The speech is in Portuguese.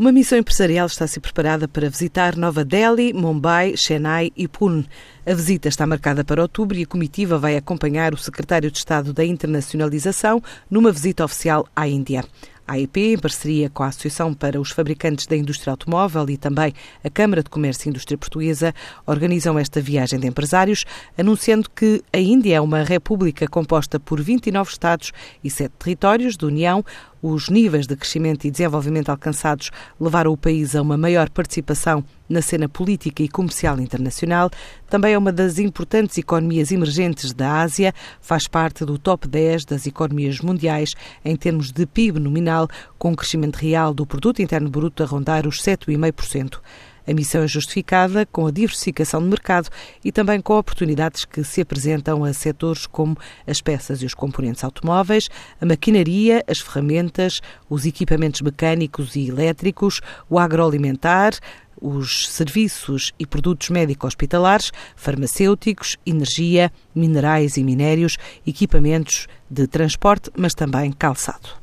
Uma missão empresarial está a ser preparada para visitar Nova Delhi, Mumbai, Chennai e Pune. A visita está marcada para outubro e a comitiva vai acompanhar o secretário de Estado da Internacionalização numa visita oficial à Índia. A AEP, em parceria com a Associação para os Fabricantes da Indústria Automóvel e também a Câmara de Comércio e Indústria Portuguesa, organizam esta viagem de empresários, anunciando que a Índia é uma república composta por 29 Estados e 7 territórios da União, os níveis de crescimento e desenvolvimento alcançados levaram o país a uma maior participação na cena política e comercial internacional. Também é uma das importantes economias emergentes da Ásia, faz parte do top 10 das economias mundiais em termos de PIB nominal, com um crescimento real do produto interno bruto a rondar os 7,5%. A missão é justificada com a diversificação de mercado e também com oportunidades que se apresentam a setores como as peças e os componentes automóveis, a maquinaria, as ferramentas, os equipamentos mecânicos e elétricos, o agroalimentar, os serviços e produtos médico-hospitalares, farmacêuticos, energia, minerais e minérios, equipamentos de transporte, mas também calçado.